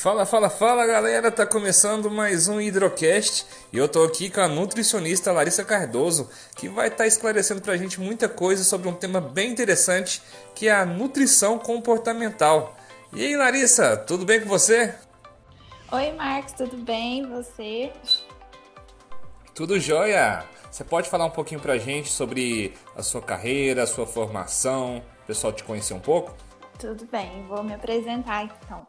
Fala, fala, fala galera, tá começando mais um Hidrocast e eu tô aqui com a nutricionista Larissa Cardoso que vai estar tá esclarecendo pra gente muita coisa sobre um tema bem interessante que é a nutrição comportamental. E aí Larissa, tudo bem com você? Oi Marcos, tudo bem? E você? Tudo jóia! Você pode falar um pouquinho pra gente sobre a sua carreira, a sua formação, o pessoal te conhecer um pouco? Tudo bem, vou me apresentar então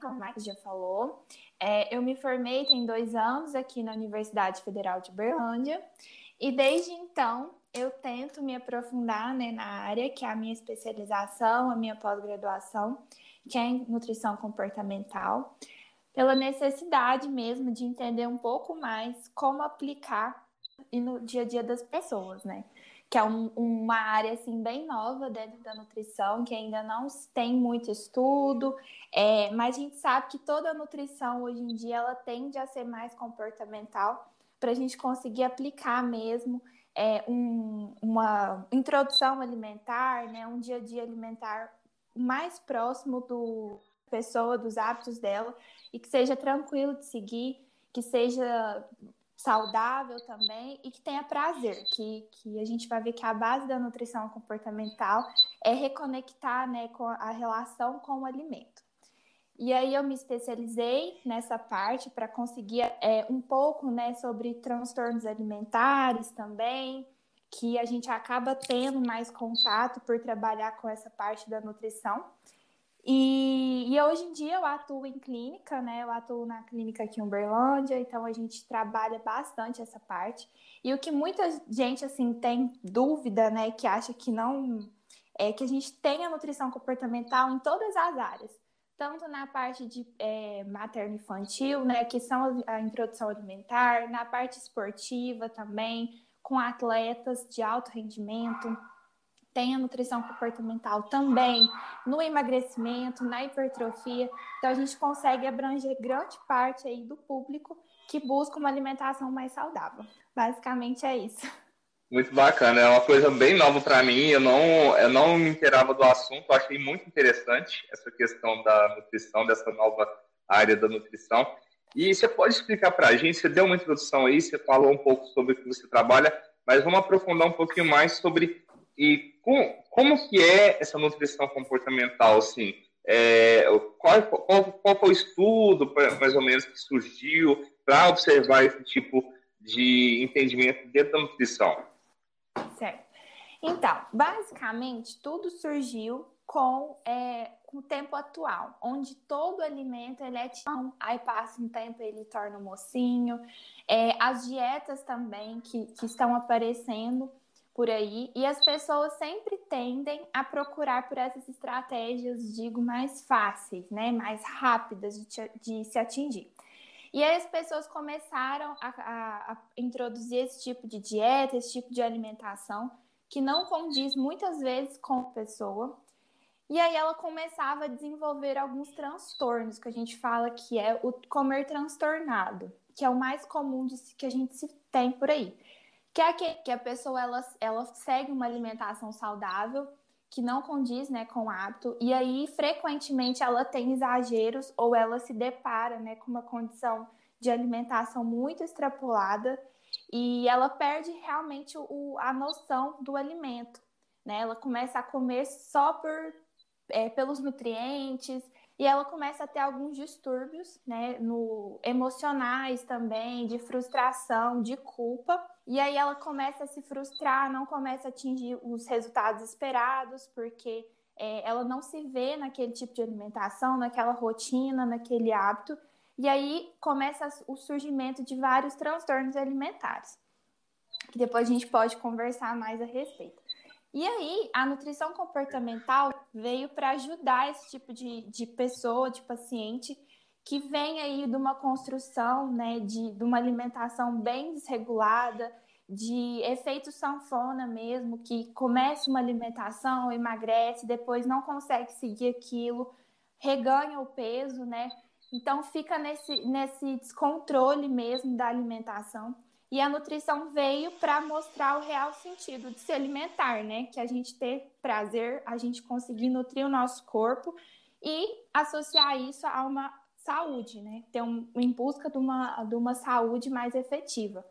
como o Max já falou, é, eu me formei tem dois anos aqui na Universidade Federal de Berlândia e desde então eu tento me aprofundar né, na área que é a minha especialização, a minha pós-graduação, que é em nutrição comportamental, pela necessidade mesmo de entender um pouco mais como aplicar no dia a dia das pessoas, né? Que é um, uma área assim bem nova dentro da nutrição, que ainda não tem muito estudo, é, mas a gente sabe que toda a nutrição hoje em dia ela tende a ser mais comportamental para a gente conseguir aplicar mesmo é, um, uma introdução alimentar, né, um dia a dia alimentar mais próximo do pessoa, dos hábitos dela e que seja tranquilo de seguir, que seja saudável também e que tenha prazer, que, que a gente vai ver que a base da nutrição comportamental é reconectar né, com a relação com o alimento. E aí eu me especializei nessa parte para conseguir é, um pouco né, sobre transtornos alimentares também, que a gente acaba tendo mais contato por trabalhar com essa parte da nutrição. E, e, hoje em dia eu atuo em clínica, né? Eu atuo na clínica aqui em Uberlândia, então a gente trabalha bastante essa parte. E o que muita gente assim tem dúvida, né, que acha que não é que a gente tem a nutrição comportamental em todas as áreas, tanto na parte de é, materno infantil, né, que são a introdução alimentar, na parte esportiva também, com atletas de alto rendimento tem a nutrição comportamental também no emagrecimento, na hipertrofia. Então a gente consegue abranger grande parte aí do público que busca uma alimentação mais saudável. Basicamente é isso. Muito bacana, é uma coisa bem nova para mim. Eu não, eu não me inteirava do assunto, eu achei muito interessante essa questão da nutrição, dessa nova área da nutrição. E você pode explicar para a gente? Você deu uma introdução aí, você falou um pouco sobre o que você trabalha, mas vamos aprofundar um pouquinho mais sobre e com, como que é essa nutrição comportamental, assim? É, qual, qual, qual foi o estudo, mais ou menos, que surgiu para observar esse tipo de entendimento dentro da nutrição? Certo. Então, basicamente, tudo surgiu com, é, o tempo atual, onde todo alimento ele é tão, aí passa um tempo ele torna um mocinho, é, as dietas também que, que estão aparecendo por aí e as pessoas sempre tendem a procurar por essas estratégias, digo, mais fáceis, né, mais rápidas de, de se atingir. E aí as pessoas começaram a, a, a, introduzir esse tipo de dieta, esse tipo de alimentação, que não condiz muitas vezes com a pessoa. E aí ela começava a desenvolver alguns transtornos, que a gente fala que é o comer transtornado, que é o mais comum de, que a gente se tem por aí que é que, que a pessoa ela, ela segue uma alimentação saudável que não condiz né, com o hábito, e aí frequentemente ela tem exageros ou ela se depara né, com uma condição de alimentação muito extrapolada e ela perde realmente o, a noção do alimento. Né? Ela começa a comer só por, é, pelos nutrientes e ela começa a ter alguns distúrbios né, no, emocionais também, de frustração, de culpa. E aí ela começa a se frustrar, não começa a atingir os resultados esperados, porque é, ela não se vê naquele tipo de alimentação, naquela rotina, naquele hábito. E aí começa o surgimento de vários transtornos alimentares, que depois a gente pode conversar mais a respeito. E aí, a nutrição comportamental veio para ajudar esse tipo de, de pessoa, de paciente, que vem aí de uma construção, né, de, de uma alimentação bem desregulada, de efeito sanfona mesmo, que começa uma alimentação, emagrece, depois não consegue seguir aquilo, reganha o peso, né? Então fica nesse, nesse descontrole mesmo da alimentação. E a nutrição veio para mostrar o real sentido de se alimentar, né? Que a gente ter prazer, a gente conseguir nutrir o nosso corpo e associar isso a uma saúde, né? Ter um, em busca de uma, de uma saúde mais efetiva.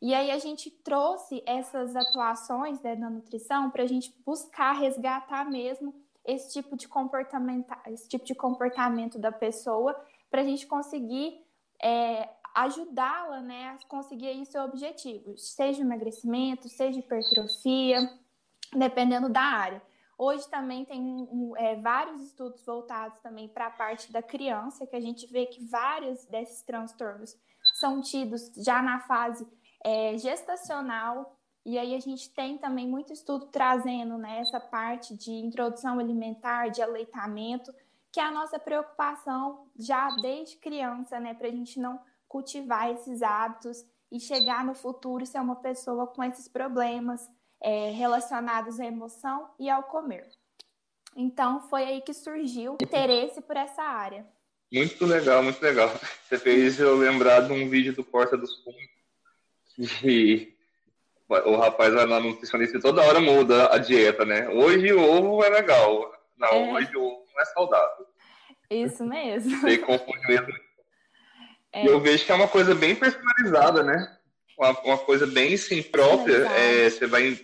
E aí a gente trouxe essas atuações né, na nutrição para a gente buscar resgatar mesmo esse tipo de comportamento, esse tipo de comportamento da pessoa, para a gente conseguir é, ajudá-la né, a conseguir aí seu objetivo, seja emagrecimento, seja hipertrofia, dependendo da área. Hoje também tem é, vários estudos voltados também para a parte da criança, que a gente vê que vários desses transtornos são tidos já na fase é, gestacional, e aí a gente tem também muito estudo trazendo né, essa parte de introdução alimentar, de aleitamento, que é a nossa preocupação já desde criança, né, para a gente não cultivar esses hábitos e chegar no futuro ser uma pessoa com esses problemas é, relacionados à emoção e ao comer. Então foi aí que surgiu o interesse por essa área. Muito legal, muito legal. Você fez eu lembrar de um vídeo do Porta dos Fundos que o rapaz vai na nutricionista e toda hora muda a dieta, né? Hoje o ovo é legal. Não, é. hoje o ovo não é saudável. Isso mesmo. Você confunde mesmo. É. Eu vejo que é uma coisa bem personalizada, né? Uma, uma coisa bem sim própria. É, você vai.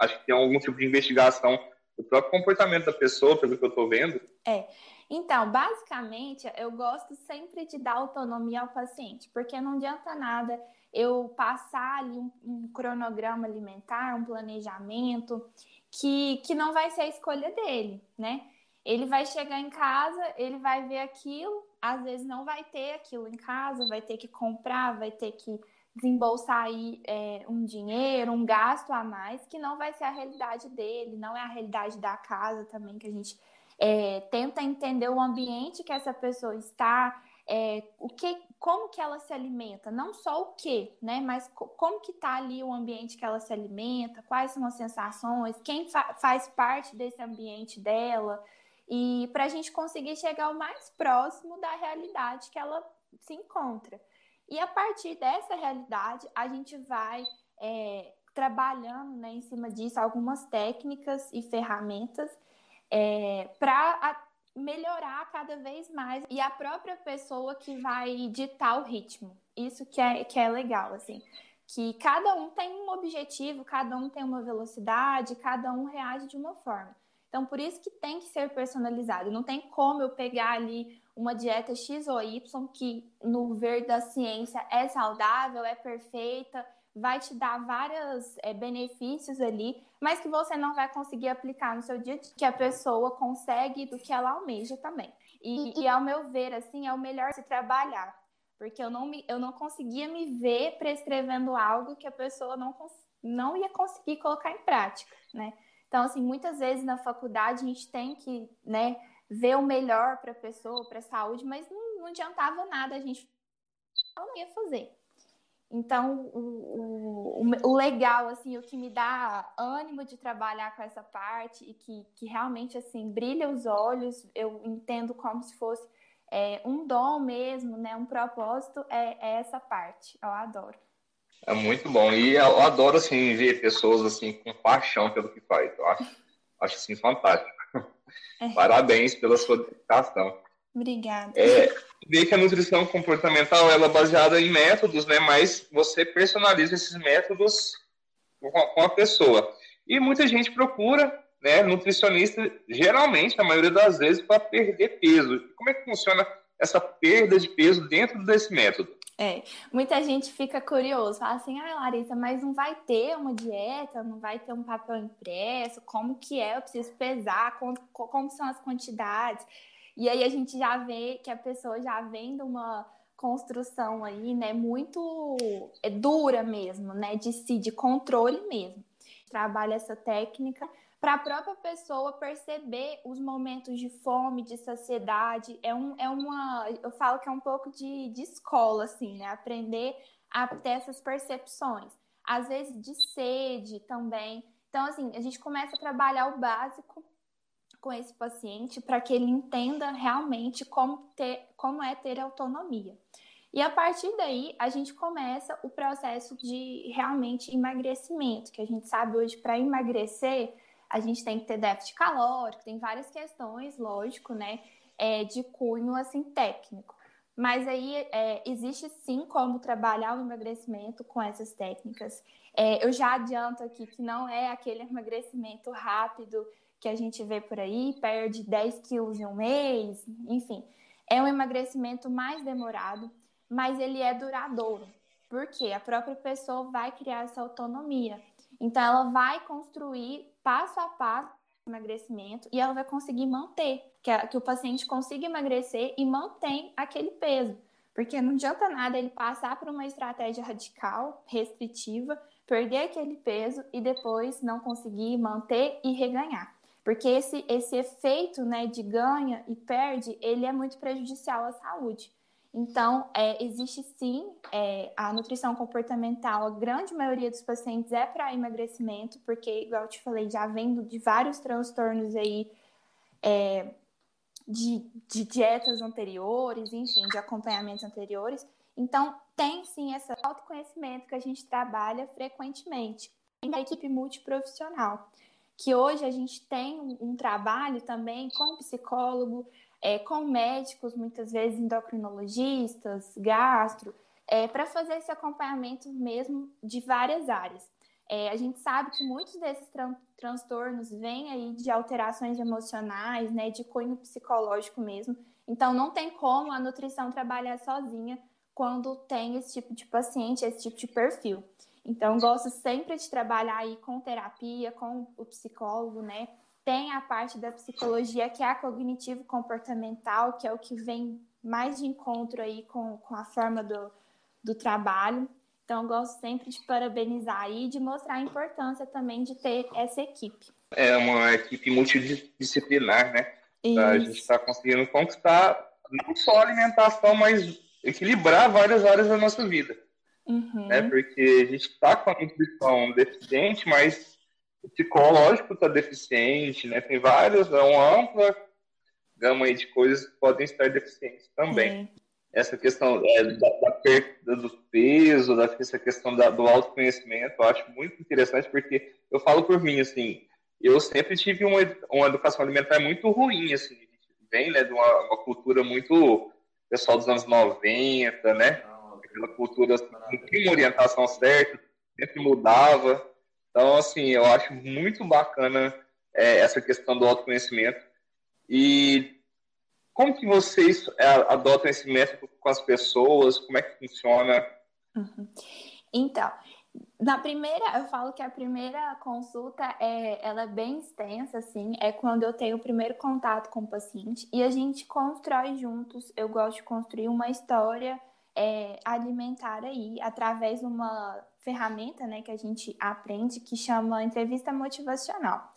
Acho que tem algum tipo de investigação do próprio comportamento da pessoa, pelo que eu estou vendo. É. Então, basicamente, eu gosto sempre de dar autonomia ao paciente, porque não adianta nada eu passar ali um, um cronograma alimentar, um planejamento, que, que não vai ser a escolha dele, né? Ele vai chegar em casa, ele vai ver aquilo, às vezes não vai ter aquilo em casa, vai ter que comprar, vai ter que desembolsar aí é, um dinheiro, um gasto a mais, que não vai ser a realidade dele, não é a realidade da casa também, que a gente é, tenta entender o ambiente que essa pessoa está, é, o que, como que ela se alimenta, não só o que, né, mas como que está ali o ambiente que ela se alimenta, quais são as sensações, quem fa faz parte desse ambiente dela, e para a gente conseguir chegar o mais próximo da realidade que ela se encontra. E a partir dessa realidade, a gente vai é, trabalhando né, em cima disso algumas técnicas e ferramentas é, para melhorar cada vez mais e a própria pessoa que vai ditar o ritmo. Isso que é, que é legal, assim. Que cada um tem um objetivo, cada um tem uma velocidade, cada um reage de uma forma. Então, por isso que tem que ser personalizado. Não tem como eu pegar ali uma dieta X ou Y que, no ver da ciência, é saudável, é perfeita, vai te dar vários é, benefícios ali, mas que você não vai conseguir aplicar no seu dia a dia, que a pessoa consegue do que ela almeja também. E, e ao meu ver, assim, é o melhor se trabalhar, porque eu não, me, eu não conseguia me ver prescrevendo algo que a pessoa não, não ia conseguir colocar em prática, né? Então, assim, muitas vezes na faculdade a gente tem que, né, ver o melhor para a pessoa, para a saúde, mas não, não adiantava nada, a gente não ia fazer. Então, o, o, o, legal, assim, o que me dá ânimo de trabalhar com essa parte e que, que realmente, assim, brilha os olhos, eu entendo como se fosse é, um dom mesmo, né? Um propósito, é, é, essa parte. Eu adoro. É muito bom. E eu adoro, assim, ver pessoas, assim, com paixão pelo que faz. Eu acho, acho assim, fantástico. É. Parabéns pela sua dedicação. Obrigada. É, ver que a nutrição comportamental ela é baseada em métodos, né? Mas você personaliza esses métodos com a pessoa. E muita gente procura, né, nutricionista, geralmente, a maioria das vezes, para perder peso. Como é que funciona essa perda de peso dentro desse método? É, muita gente fica curioso, fala assim, ah, Larissa, mas não vai ter uma dieta, não vai ter um papel impresso, como que é? Eu preciso pesar, como, como são as quantidades? E aí a gente já vê que a pessoa já vem de uma construção aí, né, muito é, dura mesmo, né, de si, de controle mesmo. Trabalha essa técnica para a própria pessoa perceber os momentos de fome, de saciedade. É, um, é uma, eu falo que é um pouco de, de escola, assim, né, aprender a ter essas percepções. Às vezes de sede também. Então, assim, a gente começa a trabalhar o básico com esse paciente para que ele entenda realmente como, ter, como é ter autonomia. E a partir daí, a gente começa o processo de realmente emagrecimento, que a gente sabe hoje para emagrecer, a gente tem que ter déficit calórico, tem várias questões, lógico, né, é, de cunho assim técnico. Mas aí é, existe sim como trabalhar o emagrecimento com essas técnicas. É, eu já adianto aqui que não é aquele emagrecimento rápido que a gente vê por aí, perde 10 quilos em um mês, enfim. É um emagrecimento mais demorado, mas ele é duradouro, porque a própria pessoa vai criar essa autonomia. Então, ela vai construir passo a passo emagrecimento e ela vai conseguir manter, que, a, que o paciente consiga emagrecer e mantém aquele peso. Porque não adianta nada ele passar por uma estratégia radical, restritiva, perder aquele peso e depois não conseguir manter e reganhar. Porque esse, esse efeito né, de ganha e perde, ele é muito prejudicial à saúde. Então, é, existe sim é, a nutrição comportamental, a grande maioria dos pacientes é para emagrecimento, porque, igual eu te falei, já vendo de vários transtornos aí é, de, de dietas anteriores, enfim, de acompanhamentos anteriores. Então, tem sim esse autoconhecimento que a gente trabalha frequentemente. Tem a equipe multiprofissional que hoje a gente tem um, um trabalho também com psicólogo, é, com médicos, muitas vezes endocrinologistas, gastro, é, para fazer esse acompanhamento mesmo de várias áreas. É, a gente sabe que muitos desses tran transtornos vêm aí de alterações emocionais, né, de cunho psicológico mesmo. Então, não tem como a nutrição trabalhar sozinha quando tem esse tipo de paciente, esse tipo de perfil. Então, gosto sempre de trabalhar aí com terapia, com o psicólogo, né? Tem a parte da psicologia que é a cognitivo-comportamental, que é o que vem mais de encontro aí com, com a forma do, do trabalho. Então, gosto sempre de parabenizar e de mostrar a importância também de ter essa equipe. É uma equipe multidisciplinar, né? Isso. A gente está conseguindo conquistar não só a alimentação, mas equilibrar várias áreas da nossa vida. Uhum. Né? Porque a gente está com a nutrição deficiente, mas psicológico está deficiente, né? Tem várias, é uma ampla gama de coisas que podem estar deficientes também. Essa questão é, da, da, perda do peso, da, essa questão da, do autoconhecimento, eu acho muito interessante, porque eu falo por mim, assim, eu sempre tive uma, uma educação alimentar muito ruim, assim, vem, né, de uma, uma cultura muito pessoal dos anos 90, né? pela cultura, assim, não tinha uma orientação certa, sempre mudava. Então, assim, eu acho muito bacana é, essa questão do autoconhecimento. E como que vocês é, adotam esse método com as pessoas? Como é que funciona? Uhum. Então, na primeira, eu falo que a primeira consulta é, ela é bem extensa, assim, é quando eu tenho o primeiro contato com o paciente e a gente constrói juntos. Eu gosto de construir uma história é, alimentar aí através de uma ferramenta né, que a gente aprende que chama entrevista motivacional.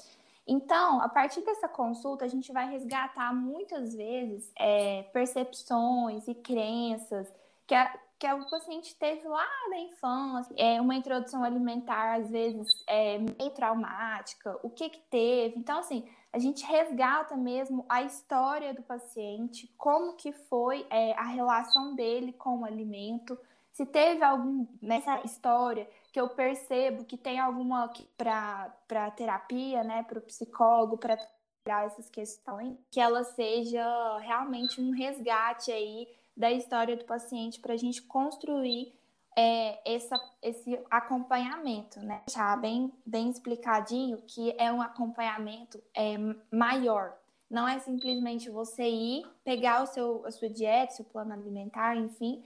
Então, a partir dessa consulta, a gente vai resgatar muitas vezes é, percepções e crenças que, a, que o paciente teve lá na infância, é uma introdução alimentar, às vezes, é, meio traumática, o que que teve. Então, assim, a gente resgata mesmo a história do paciente, como que foi é, a relação dele com o alimento, se teve algum nessa história que eu percebo que tem alguma para terapia, né, para o psicólogo, para trabalhar essas questões, que ela seja realmente um resgate aí da história do paciente para a gente construir é, essa, esse acompanhamento, né? Deixar bem, bem explicadinho que é um acompanhamento é, maior. Não é simplesmente você ir, pegar o seu, a sua dieta, seu plano alimentar, enfim,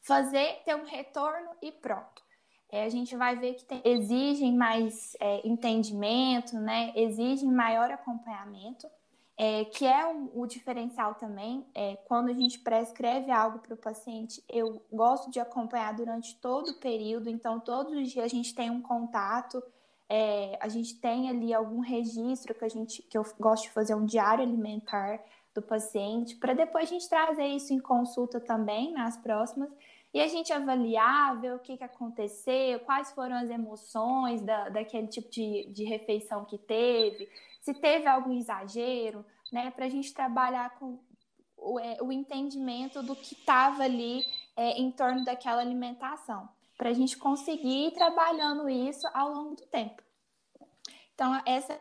fazer, ter um retorno e pronto. É, a gente vai ver que tem, exigem mais é, entendimento, né? Exigem maior acompanhamento é, que é um, o diferencial também, é, quando a gente prescreve algo para o paciente, eu gosto de acompanhar durante todo o período, então todos os dias a gente tem um contato, é, a gente tem ali algum registro que a gente, que eu gosto de fazer um diário alimentar do paciente, para depois a gente trazer isso em consulta também nas próximas, e a gente avaliar, ver o que, que aconteceu, quais foram as emoções da, daquele tipo de, de refeição que teve, se teve algum exagero, né, para a gente trabalhar com o, é, o entendimento do que estava ali é, em torno daquela alimentação, para a gente conseguir ir trabalhando isso ao longo do tempo. Então, essa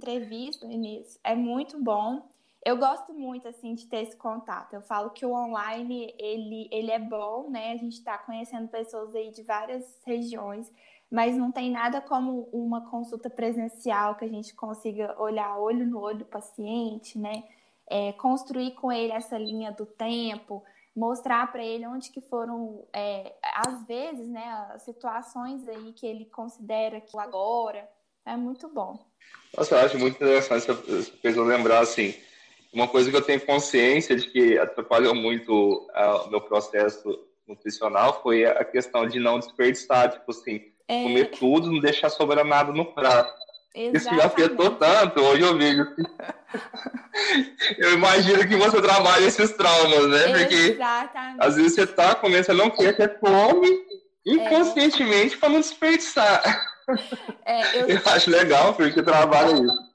entrevista, Inês, é muito bom. eu gosto muito assim de ter esse contato. Eu falo que o online ele, ele é bom, né? A gente está conhecendo pessoas aí de várias regiões, mas não tem nada como uma consulta presencial que a gente consiga olhar olho no olho do paciente, né? É, construir com ele essa linha do tempo, mostrar para ele onde que foram, é, às vezes, né, as situações aí que ele considera que agora é muito bom. Nossa, eu acho muito interessante você fez eu lembrar assim uma coisa que eu tenho consciência de que atrapalhou muito uh, o meu processo nutricional foi a questão de não desperdiçar, tipo assim, é... comer tudo, não deixar sobrar nada no prato. Exatamente. Isso me afetou tanto, hoje eu vejo. eu imagino que você trabalha esses traumas, né? Porque Exatamente. às vezes você tá comendo, você não quer ter fome inconscientemente é. para não desperdiçar. É, eu... eu acho legal porque trabalha isso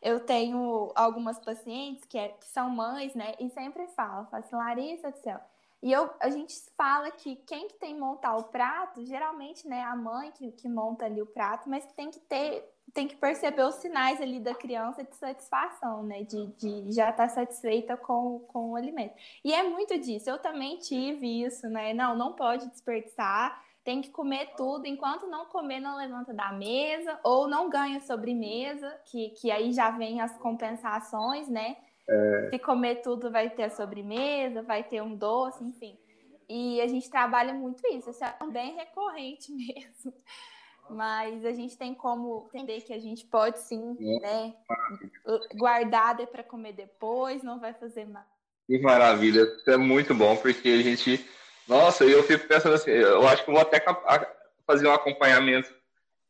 eu tenho algumas pacientes que, é, que são mães, né? E sempre falam, falam assim, Larissa do céu. E eu, a gente fala que quem que tem que montar o prato, geralmente, né, a mãe que, que monta ali o prato, mas tem que ter, tem que perceber os sinais ali da criança de satisfação, né, de, de já estar tá satisfeita com, com o alimento. E é muito disso, eu também tive isso, né, não, não pode desperdiçar, tem que comer tudo, enquanto não comer, não levanta da mesa, ou não ganha sobremesa, que, que aí já vem as compensações, né? É... Se comer tudo, vai ter a sobremesa, vai ter um doce, enfim. E a gente trabalha muito isso, isso é bem recorrente mesmo. Mas a gente tem como entender que a gente pode sim, é. né? Guardar para comer depois, não vai fazer mal. Que maravilha, isso é muito bom, porque a gente nossa, eu fico pensando assim, eu acho que vou até fazer um acompanhamento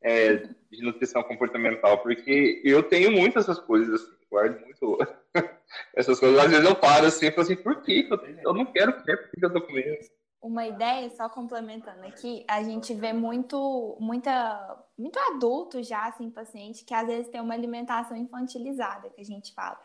é, de nutrição comportamental, porque eu tenho muitas essas coisas, assim, guardo muito essas coisas. Às vezes eu paro assim e falo assim, por que eu, não quero comer, por que eu tô comendo? Uma ideia, só complementando aqui, a gente vê muito, muita, muito adulto já, assim, paciente, que às vezes tem uma alimentação infantilizada, que a gente fala,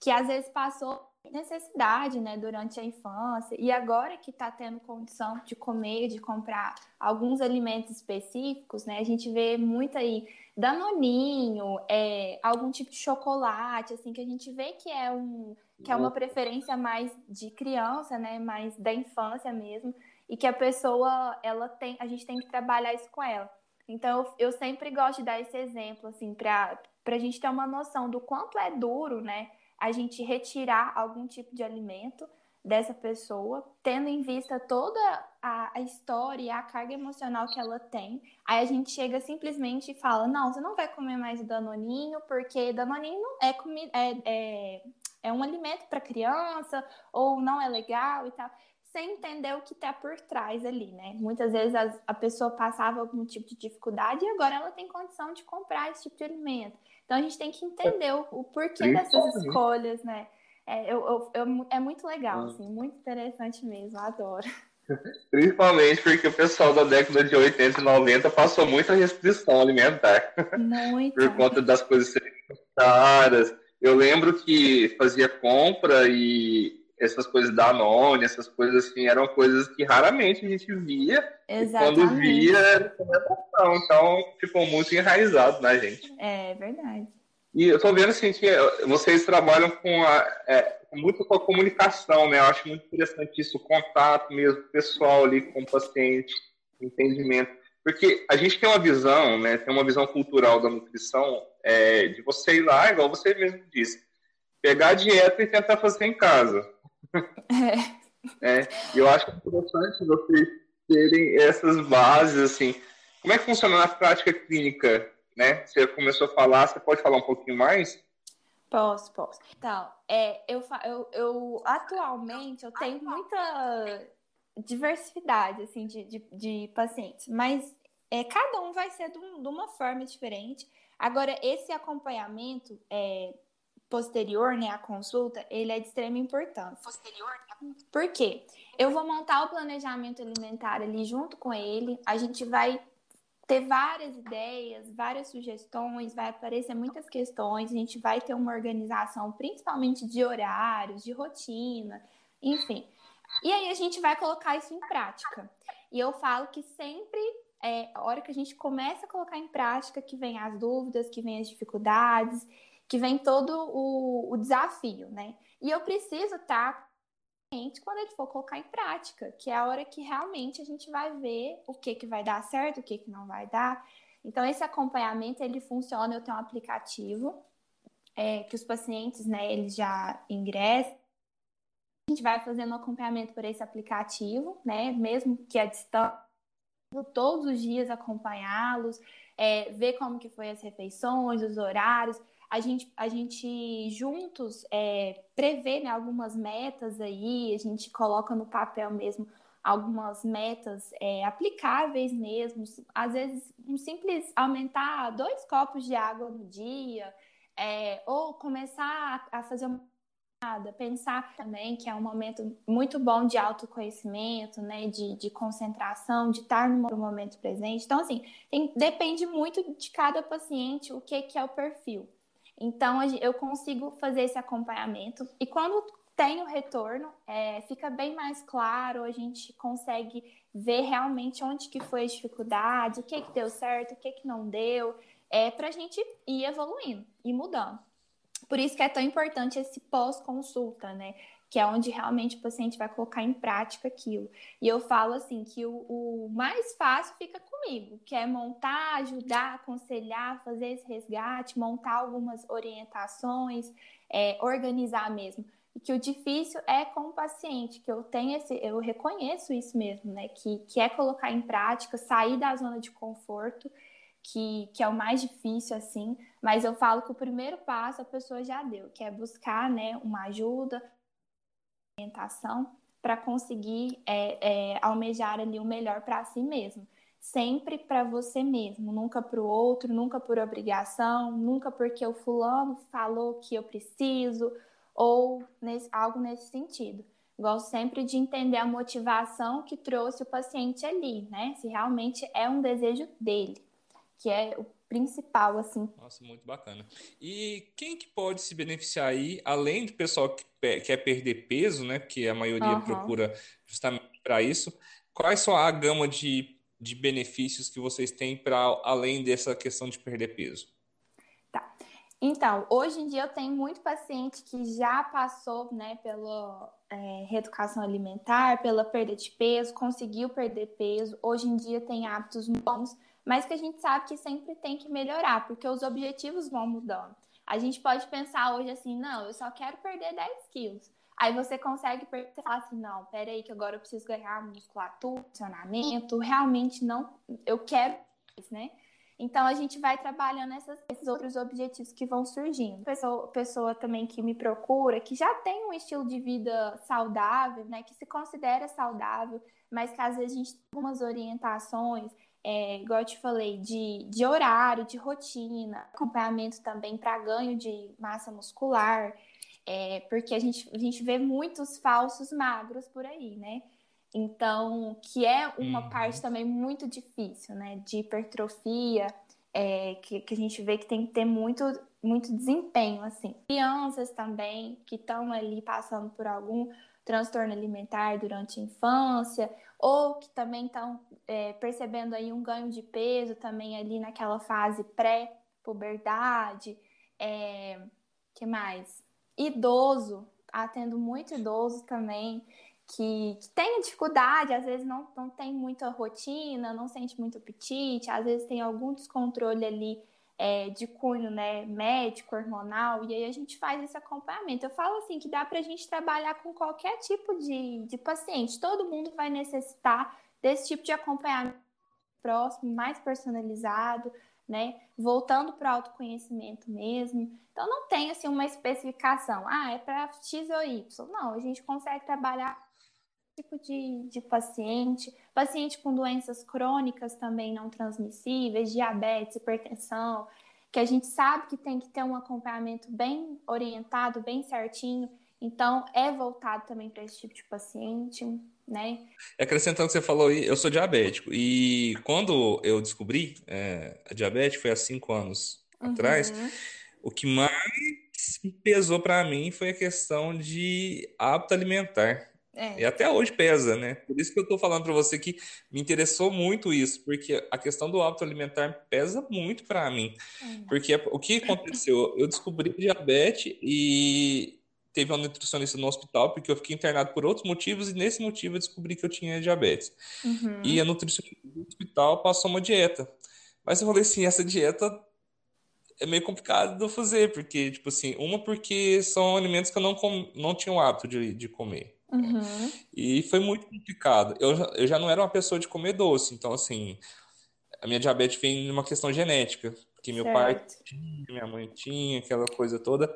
que às vezes passou necessidade, né, durante a infância, e agora que está tendo condição de comer, de comprar alguns alimentos específicos, né, a gente vê muito aí danoninho, é, algum tipo de chocolate, assim, que a gente vê que é um que é uma preferência mais de criança, né, mais da infância mesmo, e que a pessoa, ela tem, a gente tem que trabalhar isso com ela. Então, eu, sempre gosto de dar esse exemplo, assim, para a gente ter uma noção do quanto é duro, né, a gente retirar algum tipo de alimento dessa pessoa, tendo em vista toda a, a, história e a carga emocional que ela tem. Aí a gente chega simplesmente e fala: não, você não vai comer mais o danoninho, porque danoninho é, comi é, é, é um alimento para criança, ou não é legal e tal. Sem entender o que está por trás ali, né? Muitas vezes a, a pessoa passava algum tipo de dificuldade e agora ela tem condição de comprar esse tipo de alimento. Então a gente tem que entender o, o porquê dessas escolhas, né? É, eu, eu, eu, é muito legal, assim, muito interessante mesmo, adoro. Principalmente porque o pessoal da década de 80 e 90 passou muita restrição alimentar. Muito. Por conta das coisas serem caras. Eu lembro que fazia compra e essas coisas da Danone, essas coisas assim, eram coisas que raramente a gente via. Exatamente. E quando via, era. Então, ficou muito enraizado na gente. É verdade. E eu tô vendo assim que vocês trabalham com a, é, muito com a comunicação, né? Eu acho muito interessante isso, o contato mesmo pessoal ali com o paciente, entendimento. Porque a gente tem uma visão, né? Tem uma visão cultural da nutrição é, de você ir lá, igual você mesmo disse, pegar a dieta e tentar fazer em casa. É. é. Eu acho interessante vocês terem essas bases, assim. Como é que funciona na prática clínica, né? Você começou a falar, você pode falar um pouquinho mais? Posso, posso. Então, é, eu, eu, eu atualmente eu tenho muita diversidade assim de, de, de pacientes, mas é, cada um vai ser de, um, de, uma forma diferente. Agora, esse acompanhamento é, posterior, né, à consulta, ele é de extrema importância. Posterior? Por quê? Eu vou montar o planejamento alimentar ali junto com ele, a gente vai ter várias ideias, várias sugestões, vai aparecer muitas questões, a gente vai ter uma organização, principalmente de horários, de rotina, enfim. E aí a gente vai colocar isso em prática. E eu falo que sempre é a hora que a gente começa a colocar em prática que vem as dúvidas, que vem as dificuldades, que vem todo o, o desafio, né? E eu preciso estar quando ele for colocar em prática, que é a hora que realmente a gente vai ver o que, que vai dar certo, o que, que não vai dar. Então, esse acompanhamento, ele funciona, eu tenho um aplicativo é, que os pacientes, né, eles já ingressam, a gente vai fazendo acompanhamento por esse aplicativo, né, mesmo que a distância, todos os dias acompanhá-los, é, ver como que foi as refeições, os horários, a gente, a gente juntos é, prevê né, algumas metas aí, a gente coloca no papel mesmo algumas metas é, aplicáveis mesmo, às vezes um simples aumentar dois copos de água no dia, é, ou começar a, a fazer uma pensar também que é um momento muito bom de autoconhecimento, né, de, de concentração, de estar no momento presente. Então, assim, tem, depende muito de cada paciente o que, que é o perfil. Então, eu consigo fazer esse acompanhamento. E quando tem o retorno, é, fica bem mais claro, a gente consegue ver realmente onde que foi a dificuldade, o que que deu certo, o que que não deu, é, para a gente ir evoluindo e mudando. Por isso que é tão importante esse pós-consulta, né? Que é onde realmente o paciente vai colocar em prática aquilo. E eu falo assim que o, o, mais fácil fica comigo, que é montar, ajudar, aconselhar, fazer esse resgate, montar algumas orientações, é, organizar mesmo. E que o difícil é com o paciente, que eu tenho esse, eu reconheço isso mesmo, né? Que, que é colocar em prática, sair da zona de conforto, que, que é o mais difícil, assim, mas eu falo que o primeiro passo a pessoa já deu, que é buscar né, uma ajuda, para conseguir é, é, almejar ali o melhor para si mesmo. Sempre para você mesmo, nunca para o outro, nunca por obrigação, nunca porque o fulano falou que eu preciso, ou nesse, algo nesse sentido. Gosto sempre de entender a motivação que trouxe o paciente ali, né? Se realmente é um desejo dele, que é o principal, assim. Nossa, muito bacana. E quem que pode se beneficiar aí, além do pessoal que quer perder peso, né? Porque a maioria uhum. procura justamente para isso. Quais são a gama de, de benefícios que vocês têm para além dessa questão de perder peso? Tá. Então, hoje em dia eu tenho muito paciente que já passou, né, pela é, reeducação alimentar, pela perda de peso, conseguiu perder peso. Hoje em dia tem hábitos bons mas que a gente sabe que sempre tem que melhorar, porque os objetivos vão mudando. A gente pode pensar hoje assim, não, eu só quero perder 10 quilos. Aí você consegue fala assim, não, peraí, que agora eu preciso ganhar musculatura, funcionamento, realmente não, eu quero isso, né? Então a gente vai trabalhando essas, esses outros objetivos que vão surgindo. Pessoa, pessoa também que me procura, que já tem um estilo de vida saudável, né? Que se considera saudável, mas que às vezes a gente tem algumas orientações é, igual eu te falei, de, de horário, de rotina, acompanhamento também para ganho de massa muscular, é, porque a gente, a gente vê muitos falsos magros por aí, né? Então, que é uma uhum. parte também muito difícil, né? De hipertrofia, é, que, que a gente vê que tem que ter muito, muito desempenho, assim. Crianças também que estão ali passando por algum transtorno alimentar durante a infância, ou que também estão é, percebendo aí um ganho de peso também ali naquela fase pré-puberdade. É, que mais? Idoso, atendo muito idoso também, que, que tem dificuldade, às vezes não, não tem muita rotina, não sente muito apetite, às vezes tem algum descontrole ali é, de cunho né, médico, hormonal, e aí a gente faz esse acompanhamento. Eu falo assim que dá para a gente trabalhar com qualquer tipo de, de paciente, todo mundo vai necessitar desse tipo de acompanhamento próximo, mais personalizado, né? Voltando para o autoconhecimento mesmo. Então não tem assim uma especificação, ah, é para X ou Y. Não, a gente consegue trabalhar tipo de, de paciente, paciente com doenças crônicas também não transmissíveis, diabetes, hipertensão, que a gente sabe que tem que ter um acompanhamento bem orientado, bem certinho. Então, é voltado também para esse tipo de paciente, né? Acrescentando o que você falou aí, eu sou diabético. E quando eu descobri é, a diabetes, foi há cinco anos uhum. atrás, o que mais pesou para mim foi a questão de hábito alimentar. É. E até hoje pesa, né? Por isso que eu tô falando para você que me interessou muito isso, porque a questão do hábito alimentar pesa muito para mim. É. Porque o que aconteceu? Eu descobri diabetes e teve uma nutricionista no hospital, porque eu fiquei internado por outros motivos, e nesse motivo eu descobri que eu tinha diabetes. Uhum. E a nutricionista do hospital passou uma dieta. Mas eu falei assim, essa dieta é meio complicado de eu fazer, porque, tipo assim, uma porque são alimentos que eu não, com, não tinha o hábito de, de comer. Uhum. E foi muito complicado. Eu, eu já não era uma pessoa de comer doce, então, assim, a minha diabetes vem de uma questão genética, porque meu certo. pai tinha, minha mãe tinha, aquela coisa toda.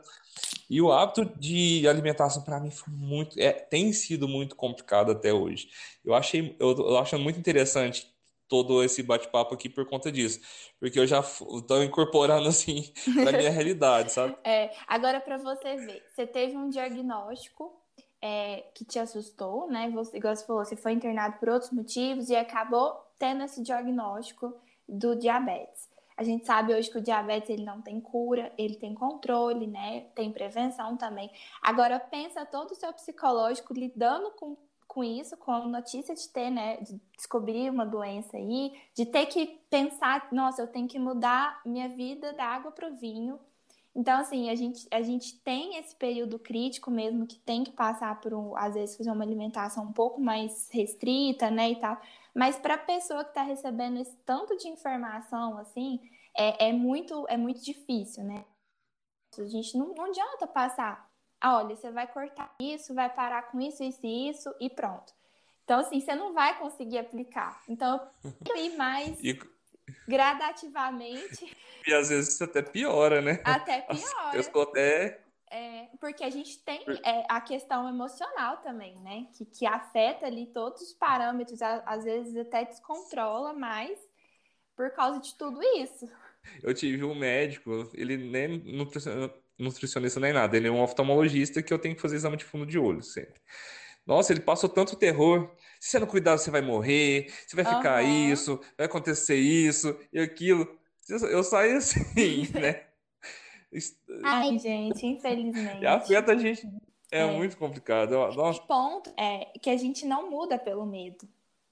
E o hábito de alimentação para mim foi muito, é, tem sido muito complicado até hoje. Eu achei, eu, eu acho muito interessante todo esse bate-papo aqui por conta disso, porque eu já estou incorporando assim na minha realidade, sabe? É, agora para você ver, você teve um diagnóstico é, que te assustou, né? Você, igual você falou, você foi internado por outros motivos e acabou tendo esse diagnóstico do diabetes. A gente sabe hoje que o diabetes ele não tem cura, ele tem controle, né? Tem prevenção também. Agora pensa todo o seu psicológico lidando com, com isso, com a notícia de ter, né? De descobrir uma doença aí, de ter que pensar, nossa, eu tenho que mudar minha vida da água para o vinho. Então, assim, a gente, a gente tem esse período crítico mesmo que tem que passar por, às vezes, fazer uma alimentação um pouco mais restrita, né, e tal. Mas para a pessoa que está recebendo esse tanto de informação, assim, é, é, muito, é muito difícil, né? A gente não, não adianta passar, ah, olha, você vai cortar isso, vai parar com isso, isso e isso, e pronto. Então, assim, você não vai conseguir aplicar. Então, eu ir mais e... gradativamente. E às vezes isso até piora, né? Até piora. Eu estou até é, porque a gente tem é, a questão emocional também, né? Que, que afeta ali todos os parâmetros, às vezes até descontrola mais por causa de tudo isso. Eu tive um médico, ele nem nutricionista nem nada, ele é um oftalmologista que eu tenho que fazer exame de fundo de olho sempre. Nossa, ele passou tanto terror. Se você não cuidar, você vai morrer, você vai ficar uhum. isso, vai acontecer isso e aquilo. Eu saí assim, né? Ai, gente, infelizmente. E afeta a gente. É, é. muito complicado. Nossa. O ponto é que a gente não muda pelo medo.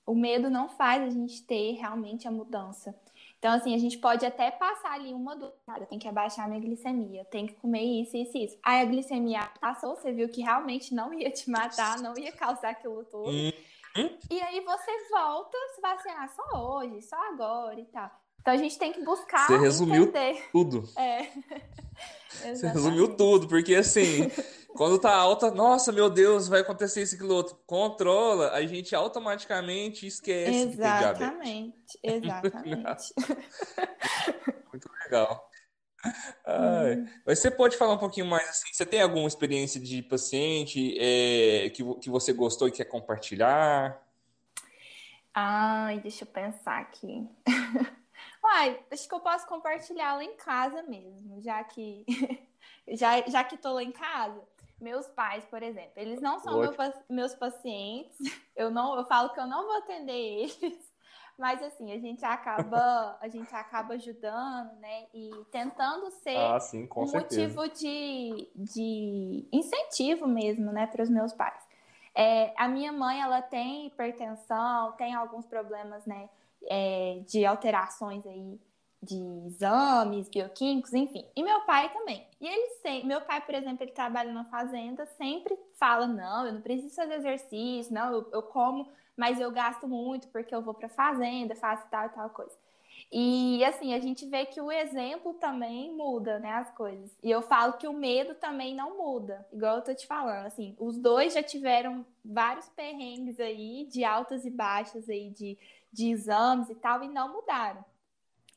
O medo não faz a gente ter realmente a mudança. Então, assim, a gente pode até passar ali uma cara, tem que abaixar a minha glicemia, tem que comer isso, isso, isso. Aí a glicemia passou, você viu que realmente não ia te matar, não ia causar aquilo tudo. Hum. E aí você volta, você vai assim, ah, só hoje, só agora e tal. Então a gente tem que buscar. Você resumiu entender. tudo. É. Você resumiu tudo, porque assim, quando tá alta, nossa, meu Deus, vai acontecer isso, aquilo outro. Controla, a gente automaticamente esquece exatamente, Exatamente. Muito legal. Ai, hum. Mas você pode falar um pouquinho mais assim? Você tem alguma experiência de paciente é, que, que você gostou e quer compartilhar? Ai, deixa eu pensar aqui. Uai, acho que eu posso compartilhar lá em casa mesmo, já que já, já que tô lá em casa. Meus pais, por exemplo, eles não são meu, meus pacientes. Eu não, eu falo que eu não vou atender eles, mas assim, a gente acaba, a gente acaba ajudando, né? E tentando ser ah, sim, um certeza. motivo de, de incentivo mesmo, né, para os meus pais. É, a minha mãe, ela tem hipertensão, tem alguns problemas, né? É, de alterações aí de exames bioquímicos, enfim. E meu pai também. E ele sempre, meu pai, por exemplo, ele trabalha na fazenda, sempre fala: não, eu não preciso fazer exercício, não, eu, eu como, mas eu gasto muito porque eu vou para fazenda, faço tal e tal coisa. E assim, a gente vê que o exemplo também muda, né, as coisas. E eu falo que o medo também não muda, igual eu tô te falando, assim, os dois já tiveram vários perrengues aí, de altas e baixas aí, de, de exames e tal, e não mudaram.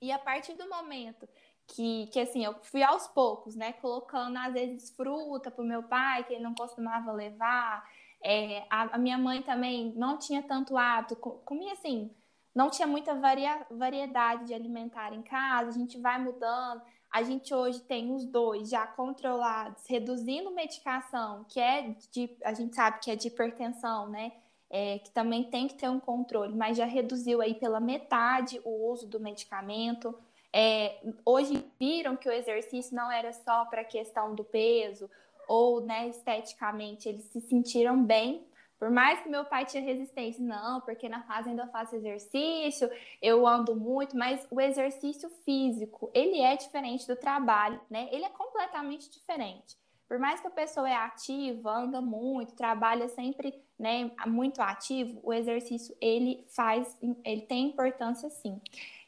E a partir do momento que, que assim, eu fui aos poucos, né, colocando às vezes fruta pro meu pai, que ele não costumava levar, é, a, a minha mãe também não tinha tanto hábito, comia assim não tinha muita varia, variedade de alimentar em casa, a gente vai mudando. A gente hoje tem os dois já controlados, reduzindo medicação, que é de, a gente sabe que é de hipertensão, né? É, que também tem que ter um controle, mas já reduziu aí pela metade o uso do medicamento. É, hoje viram que o exercício não era só para a questão do peso ou né, esteticamente, eles se sentiram bem Por mais que meu pai tinha resistência, não, porque na fazenda eu faço exercício, eu ando muito, mas o exercício físico, ele é diferente do trabalho, né? Ele é completamente diferente. Por mais que a pessoa é ativa, anda muito, trabalha sempre, né, muito ativo, o exercício ele faz, ele tem importância sim.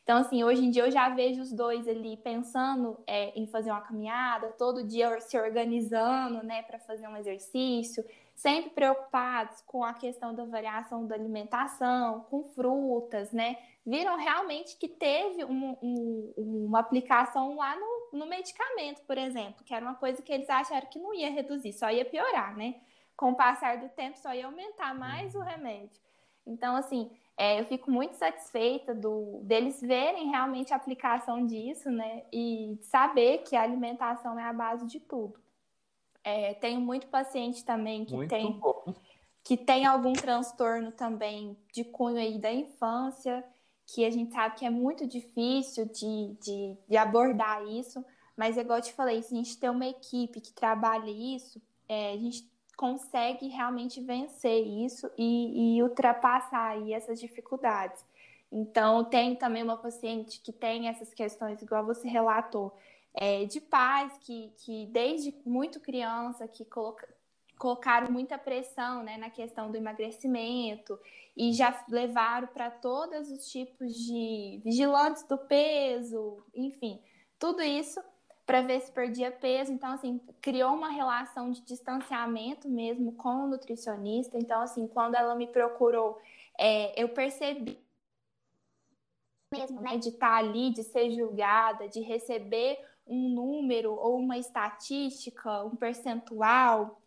Então, assim, hoje em dia eu já vejo os dois ali pensando é, em fazer uma caminhada, todo dia se organizando, né, para fazer um exercício, sempre preocupados com a questão da variação da alimentação, com frutas, né? Viram realmente que teve um, um, uma aplicação lá no, no medicamento, por exemplo, que era uma coisa que eles acharam que não ia reduzir, só ia piorar, né? Com o passar do tempo, só ia aumentar mais o remédio. Então, assim, é, eu fico muito satisfeita do, deles verem realmente a aplicação disso, né? E saber que a alimentação é a base de tudo. É, tenho muito paciente também que muito tem bom. que tem algum transtorno também de cunho aí da infância, que a gente sabe que é muito difícil de, de, de abordar isso, mas igual eu te falei, se a gente tem uma equipe que trabalha isso, é, a gente consegue realmente vencer isso e, e ultrapassar aí essas dificuldades. Então, tem também uma paciente que tem essas questões, igual você relatou, é, de pais que, que desde muito criança que coloca, colocaram muita pressão né, na questão do emagrecimento e já levaram para todos os tipos de vigilantes do peso, enfim, tudo isso para ver se perdia peso. Então, assim, criou uma relação de distanciamento mesmo com o nutricionista. Então, assim, quando ela me procurou, é, eu percebi mesmo, né, de estar tá ali, de ser julgada, de receber um número ou uma estatística, um percentual.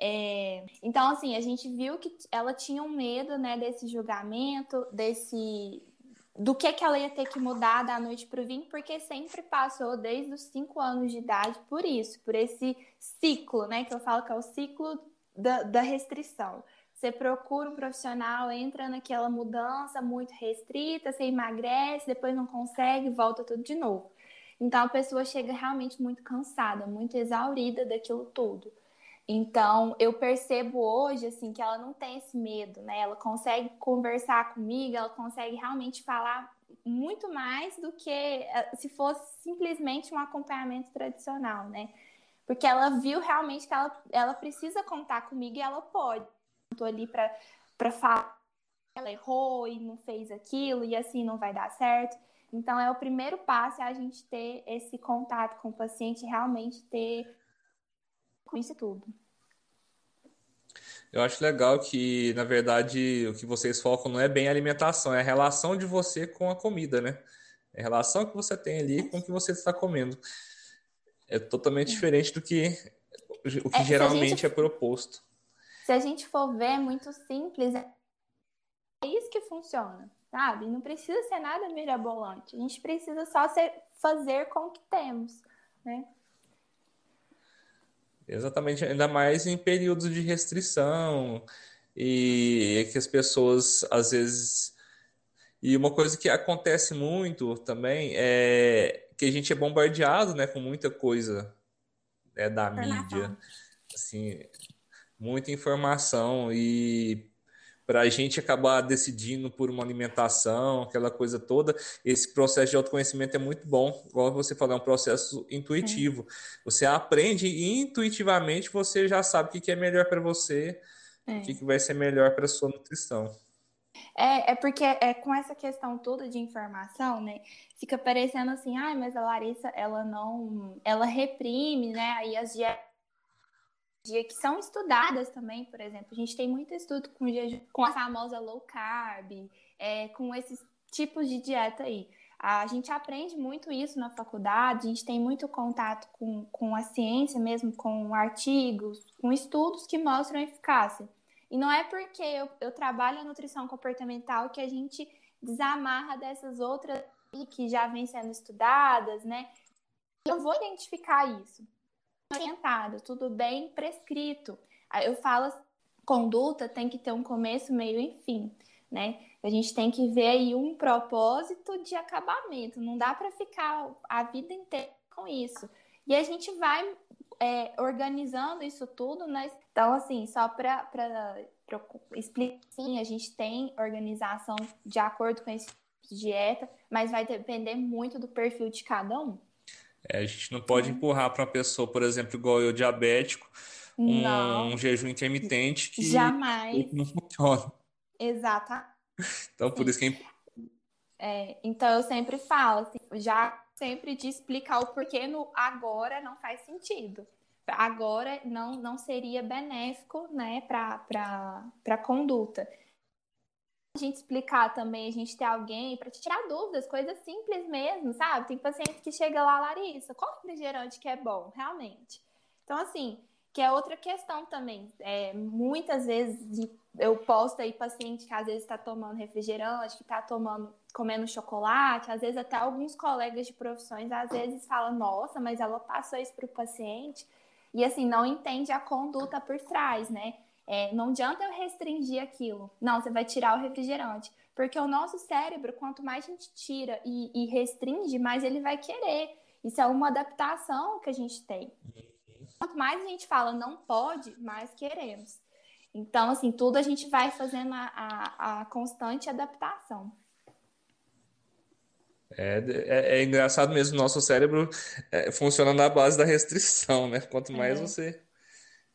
É... Então, assim, a gente viu que ela tinha um medo, né, desse julgamento, desse do que, que ela ia ter que mudar da noite para o vinho, porque sempre passou desde os cinco anos de idade por isso, por esse ciclo, né? Que eu falo que é o ciclo da, da restrição. Você procura um profissional, entra naquela mudança muito restrita, você emagrece, depois não consegue, volta tudo de novo. Então a pessoa chega realmente muito cansada, muito exaurida daquilo tudo. Então, eu percebo hoje, assim, que ela não tem esse medo, né? Ela consegue conversar comigo, ela consegue realmente falar muito mais do que eh, se fosse simplesmente um acompanhamento tradicional, né? Porque ela viu realmente que ela, ela precisa contar comigo e ela pode. Estou ali para falar ela errou e não fez aquilo e assim não vai dar certo. Então, é o primeiro passo é a gente ter esse contato com o paciente, realmente ter com isso tudo. Eu acho legal que, na verdade, o que vocês focam não é bem a alimentação, é a relação de você com a comida, né? É a relação que você tem ali com o que você está comendo. É totalmente diferente do que o que é, geralmente gente, é proposto. Se a gente for ver, é muito simples. É isso que funciona, sabe? Não precisa ser nada mirabolante. A gente precisa só ser, fazer com o que temos, né? Exatamente, ainda mais em períodos de restrição e que as pessoas às vezes. E uma coisa que acontece muito também é que a gente é bombardeado né, com muita coisa né, da mídia, assim, muita informação e para a gente acabar decidindo por uma alimentação, aquela coisa toda, esse processo de autoconhecimento é muito bom. Igual você falou, é um processo intuitivo. É. Você aprende e intuitivamente você já sabe o que é melhor para você, é. o que vai ser melhor para sua nutrição. É, é porque é com essa questão toda de informação, né? Fica parecendo assim, ah, mas a Larissa, ela não, ela reprime, né? Aí as dietas dia que são estudadas também, por exemplo. A gente tem muito estudo com, com a famosa low carb, é, com esses tipos de dieta aí. A gente aprende muito isso na faculdade, a gente tem muito contato com, com a ciência mesmo, com artigos, com estudos que mostram eficácia. E não é porque eu, eu trabalho a nutrição comportamental que a gente desamarra dessas outras que já vêm sendo estudadas, né? Eu vou identificar isso orientado, tudo bem prescrito. Eu falo, conduta tem que ter um começo, meio e fim, né? A gente tem que ver aí um propósito de acabamento. Não dá para ficar a vida inteira com isso. E a gente vai é, organizando isso tudo, né? Então, assim, só para explica sim, a gente tem organização de acordo com esse tipo dieta, mas vai depender muito do perfil de cada um. É, a gente não pode empurrar para uma pessoa, por exemplo, igual eu, diabético, um, um jejum intermitente que jamais não funciona. Exato. Então, por isso que é... é, então eu sempre falo, assim, já sempre de explicar o porquê no agora não faz sentido. Agora não, não seria benéfico né, para a conduta a gente explicar também, a gente ter alguém para te tirar dúvidas, coisas simples mesmo, sabe? Tem paciente que chega lá, Larissa, qual refrigerante que é bom, realmente? Então, assim, que é outra questão também. É, muitas vezes eu posto aí paciente que às vezes está tomando refrigerante, que está tomando, comendo chocolate, às vezes até alguns colegas de profissões às vezes falam, nossa, mas ela passou isso para o paciente, e assim, não entende a conduta por trás, né? É, não adianta eu restringir aquilo. Não, você vai tirar o refrigerante. Porque o nosso cérebro, quanto mais a gente tira e, e restringe, mais ele vai querer. Isso é uma adaptação que a gente tem. Quanto mais a gente fala não pode, mais queremos. Então, assim, tudo a gente vai fazendo a, a, a constante adaptação. É, é, é, engraçado mesmo, nosso cérebro é, funciona na base da restrição, né? Quanto mais é. você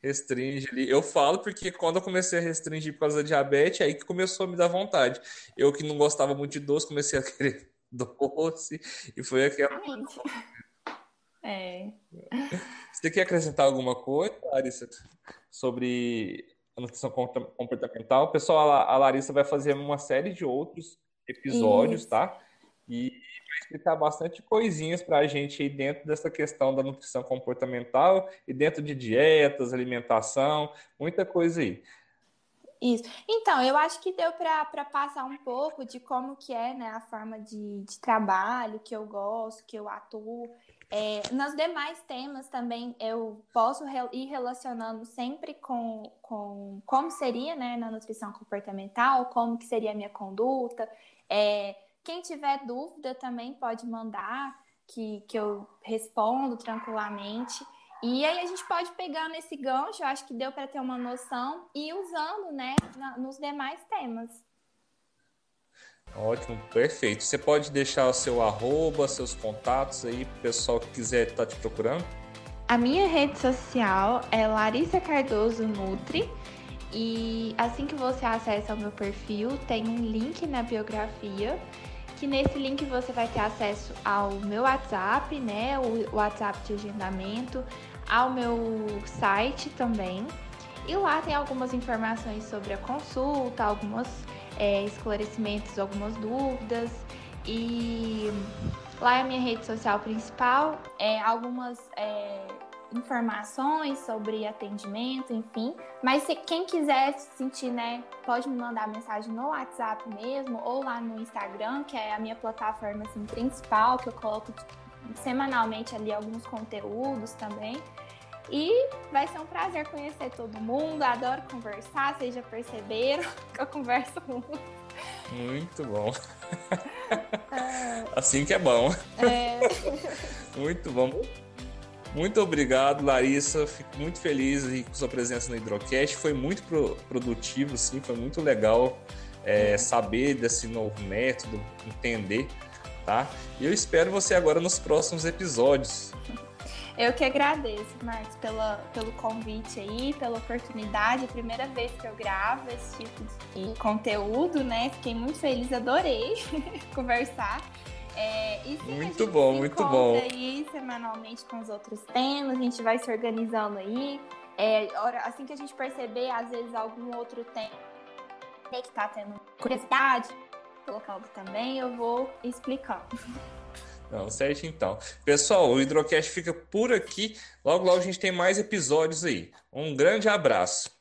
restringe ali. Eu falo porque quando eu comecei a restringir por causa da diabetes, aí que começou a me dar vontade. Eu que não gostava muito de doce, comecei a querer doce e foi aquela. É. Você quer acrescentar alguma coisa, Larissa, sobre a nutrição comportamental? Pessoal, a Larissa vai fazer uma série de outros episódios, Isso. tá? E explicar bastante coisinhas para a gente aí dentro dessa questão da nutrição comportamental e dentro de dietas, alimentação, muita coisa aí. Isso. Então, eu acho que deu para passar um pouco de como que é né, a forma de, de trabalho que eu gosto, que eu atuo. É, nos demais temas também eu posso ir relacionando sempre com, com como seria né, na nutrição comportamental, como que seria a minha conduta, é, quem tiver dúvida também pode mandar, que, que eu respondo tranquilamente. E aí a gente pode pegar nesse gancho, eu acho que deu para ter uma noção e ir usando, né, na, nos demais temas. Ótimo, perfeito. Você pode deixar o seu arroba, seus contatos aí para o pessoal que quiser estar tá te procurando? A minha rede social é Larissa Cardoso Nutri. E assim que você acessa o meu perfil, tem um link na biografia que nesse link você vai ter acesso ao meu WhatsApp, né? O WhatsApp de agendamento, ao meu site também. E lá tem algumas informações sobre a consulta, alguns é, esclarecimentos, algumas dúvidas. E lá é a minha rede social principal, é, algumas é, informações sobre atendimento, enfim. Mas se quem quiser se sentir, né, pode me mandar mensagem no WhatsApp mesmo ou lá no Instagram, que é a minha plataforma assim, principal, que eu coloco semanalmente ali alguns conteúdos também. E vai ser um prazer conhecer todo mundo. Adoro conversar, vocês já perceberam que eu converso muito. Muito bom. assim que é bom. É... muito bom. Muito obrigado, Larissa. Fico muito feliz com sua presença no Hidrocast. Foi muito pro, produtivo, sim, foi muito legal é, saber desse novo método, entender, tá? E eu espero você agora nos próximos episódios. Eu que agradeço, Marcos, pela, pelo convite aí, pela oportunidade. Primeira vez que eu gravo esse tipo de conteúdo, né? Fiquei muito feliz, adorei conversar. É, muito bom, muito bom. aí semanalmente com os outros temas, a gente vai se organizando aí. É, assim que a gente perceber, às vezes, algum outro tema que tá tendo curiosidade, colocando também, eu vou explicando. Não, certo então. Pessoal, o Hidrocast fica por aqui. Logo, logo a gente tem mais episódios aí. Um grande abraço.